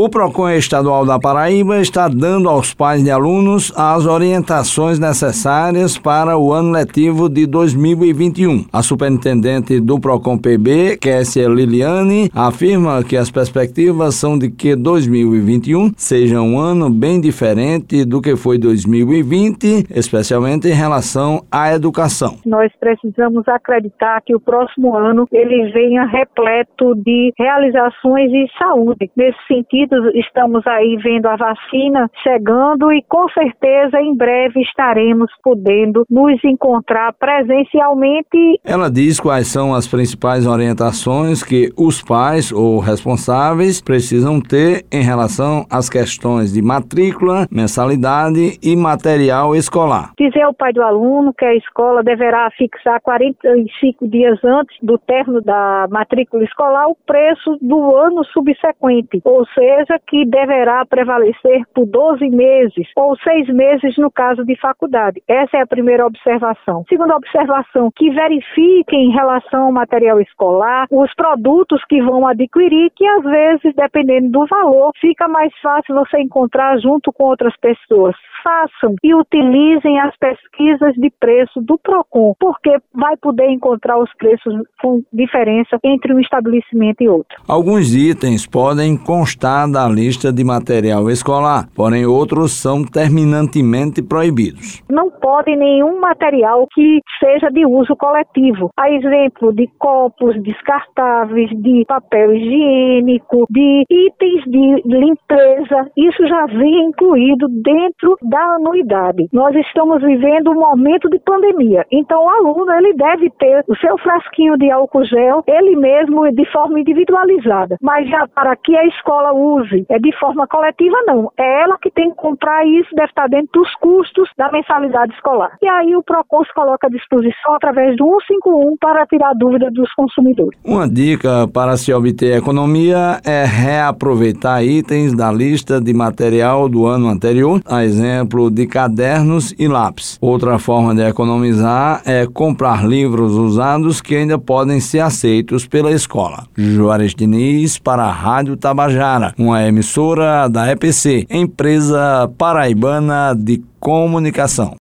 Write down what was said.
O PROCON Estadual da Paraíba está dando aos pais de alunos as orientações necessárias para o ano letivo de 2021. A superintendente do PROCON PB, Kessia Liliane, afirma que as perspectivas são de que 2021 seja um ano bem diferente do que foi 2020, especialmente em relação à educação. Nós precisamos acreditar que o próximo ano ele venha repleto de realizações e saúde. Nesse sentido, estamos aí vendo a vacina chegando e com certeza em breve estaremos podendo nos encontrar presencialmente. Ela diz quais são as principais orientações que os pais ou responsáveis precisam ter em relação às questões de matrícula, mensalidade e material escolar. Dizer ao pai do aluno que a escola deverá fixar 45 dias antes do término da matrícula escolar o preço do ano subsequente, ou seja, que deverá prevalecer por 12 meses ou seis meses no caso de faculdade. Essa é a primeira observação. Segunda observação, que verifique em relação ao material escolar os produtos que vão adquirir, que às vezes, dependendo do valor, fica mais fácil você encontrar junto com outras pessoas. Façam e utilizem as pesquisas de preço do PROCON, porque vai poder encontrar os preços com diferença entre um estabelecimento e outro. Alguns itens podem constar da lista de material escolar, porém outros são terminantemente proibidos. Não pode nenhum material que seja de uso coletivo. A exemplo de copos descartáveis, de papel higiênico, de itens de limpeza, isso já vem incluído dentro da anuidade. Nós estamos vivendo um momento de pandemia, então o aluno ele deve ter o seu frasquinho de álcool gel, ele mesmo de forma individualizada, mas já para que a escola use use. É de forma coletiva, não. É ela que tem que comprar isso, deve estar dentro dos custos da mensalidade escolar. E aí o PROCON se coloca à disposição através do 151 para tirar dúvida dos consumidores. Uma dica para se obter economia é reaproveitar itens da lista de material do ano anterior, a exemplo de cadernos e lápis. Outra forma de economizar é comprar livros usados que ainda podem ser aceitos pela escola. Juarez Diniz para a Rádio Tabajara, um uma emissora da EPC, Empresa Paraibana de Comunicação.